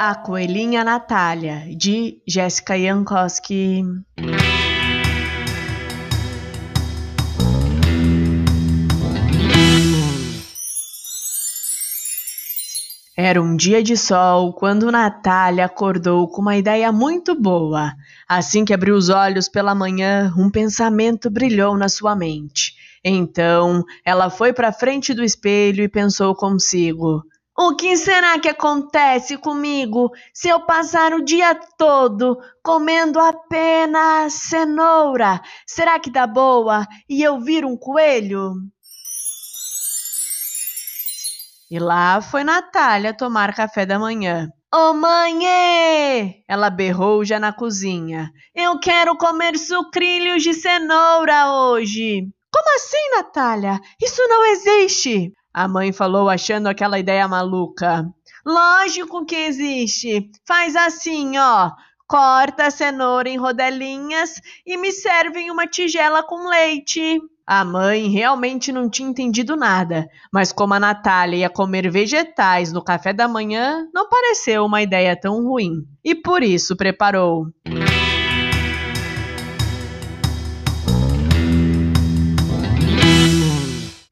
A Coelhinha Natália, de Jéssica Jankowski. Era um dia de sol quando Natália acordou com uma ideia muito boa. Assim que abriu os olhos pela manhã, um pensamento brilhou na sua mente. Então, ela foi para frente do espelho e pensou consigo: o que será que acontece comigo se eu passar o dia todo comendo apenas cenoura? Será que dá boa e eu viro um coelho? E lá foi Natália tomar café da manhã. Ô oh, mãe! Ela berrou já na cozinha. Eu quero comer sucrilhos de cenoura hoje. Como assim, Natália? Isso não existe! A mãe falou achando aquela ideia maluca. Lógico que existe. Faz assim, ó. Corta a cenoura em rodelinhas e me serve em uma tigela com leite. A mãe realmente não tinha entendido nada, mas como a Natália ia comer vegetais no café da manhã, não pareceu uma ideia tão ruim. E por isso preparou.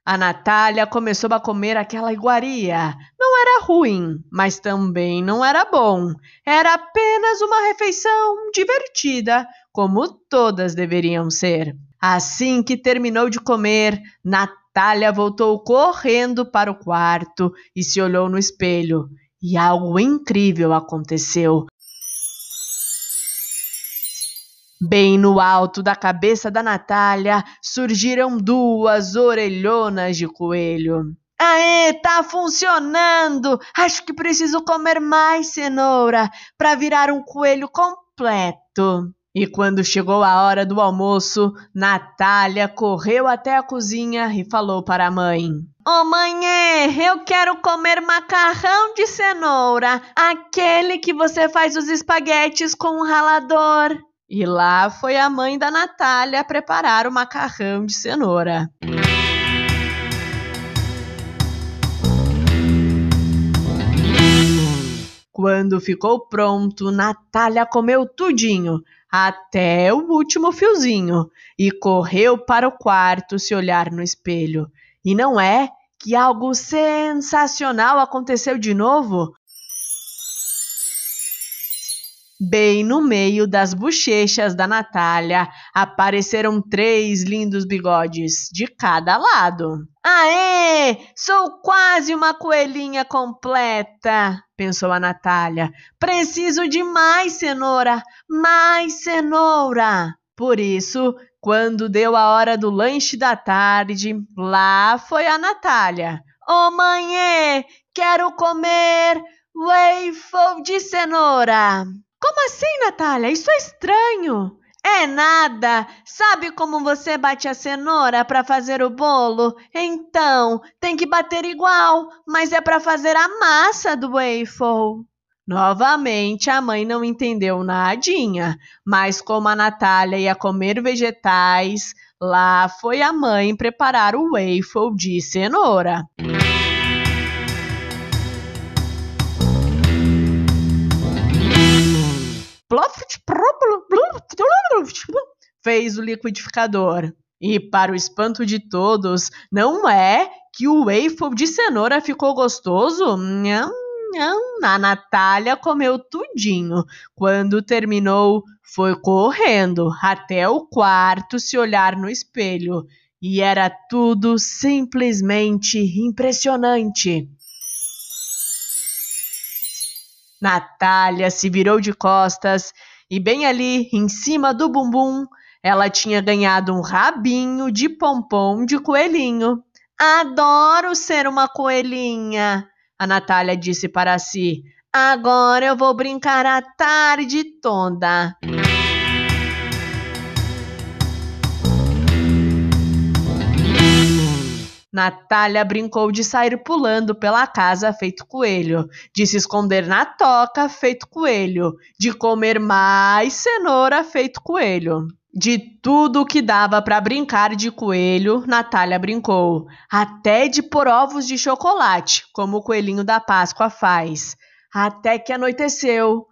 A Natália começou a comer aquela iguaria. Não era ruim, mas também não era bom. Era apenas uma refeição divertida, como todas deveriam ser. Assim que terminou de comer, Natália voltou correndo para o quarto e se olhou no espelho. E algo incrível aconteceu. Bem no alto da cabeça da Natália surgiram duas orelhonas de coelho. Aê, tá funcionando! Acho que preciso comer mais cenoura para virar um coelho completo. E quando chegou a hora do almoço, Natália correu até a cozinha e falou para a mãe: Ô oh, mãe, eu quero comer macarrão de cenoura, aquele que você faz os espaguetes com o ralador. E lá foi a mãe da Natália preparar o macarrão de cenoura. Quando ficou pronto, Natália comeu tudinho, até o último fiozinho, e correu para o quarto se olhar no espelho. E não é que algo sensacional aconteceu de novo? Bem no meio das bochechas da Natália apareceram três lindos bigodes de cada lado. Aê! Sou quase uma coelhinha completa, pensou a Natália. Preciso de mais cenoura, mais cenoura. Por isso, quando deu a hora do lanche da tarde, lá foi a Natália. Ô oh, mãe, quero comer waffle de cenoura. Como assim, Natália? Isso é estranho. É nada. Sabe como você bate a cenoura para fazer o bolo? Então, tem que bater igual, mas é para fazer a massa do waffle. Novamente, a mãe não entendeu nadinha, mas como a Natália ia comer vegetais, lá foi a mãe preparar o waffle de cenoura. Fez o liquidificador. E, para o espanto de todos, não é que o waffle de cenoura ficou gostoso? Nham, nham. A Natália comeu tudinho. Quando terminou, foi correndo até o quarto se olhar no espelho. E era tudo simplesmente impressionante. Natália se virou de costas e, bem ali, em cima do bumbum, ela tinha ganhado um rabinho de pompom de coelhinho. Adoro ser uma coelhinha, a Natália disse para si. Agora eu vou brincar a tarde toda. Natália brincou de sair pulando pela casa feito coelho, de se esconder na toca feito coelho, de comer mais cenoura feito coelho. De tudo que dava para brincar de coelho, Natália brincou, até de pôr ovos de chocolate, como o coelhinho da Páscoa faz. até que anoiteceu.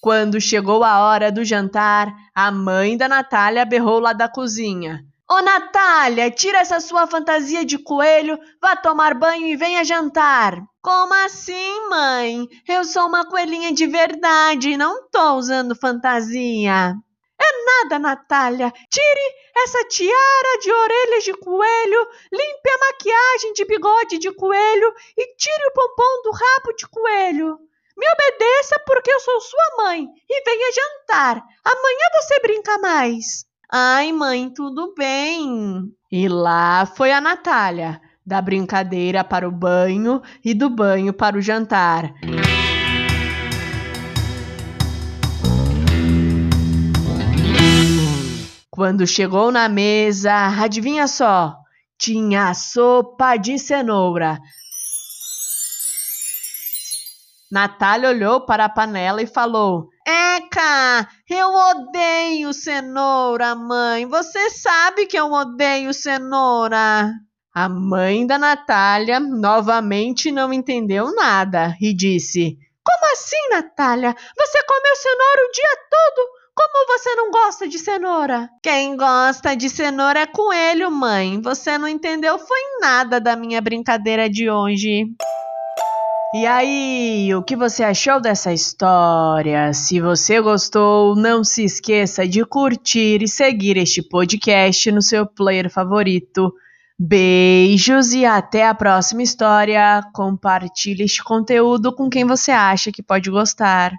Quando chegou a hora do jantar, a mãe da Natália berrou lá da cozinha. Ô Natália, tira essa sua fantasia de coelho, vá tomar banho e venha jantar. Como assim, mãe? Eu sou uma coelhinha de verdade, não tô usando fantasia. É nada, Natália. Tire essa tiara de orelhas de coelho, limpe a maquiagem de bigode de coelho e tire o pompom do rabo de coelho. Me obedeça porque eu sou sua mãe e venha jantar. Amanhã você brinca mais. Ai, mãe, tudo bem. E lá foi a Natália, da brincadeira para o banho e do banho para o jantar. Quando chegou na mesa, adivinha só? Tinha sopa de cenoura. Natália olhou para a panela e falou: Eca, eu odeio cenoura, mãe. Você sabe que eu odeio cenoura. A mãe da Natália novamente não entendeu nada e disse: Como assim, Natália? Você comeu cenoura o dia todo? Como você não gosta de cenoura? Quem gosta de cenoura é coelho, mãe. Você não entendeu foi nada da minha brincadeira de hoje. E aí, o que você achou dessa história? Se você gostou, não se esqueça de curtir e seguir este podcast no seu player favorito. Beijos e até a próxima história. Compartilhe este conteúdo com quem você acha que pode gostar.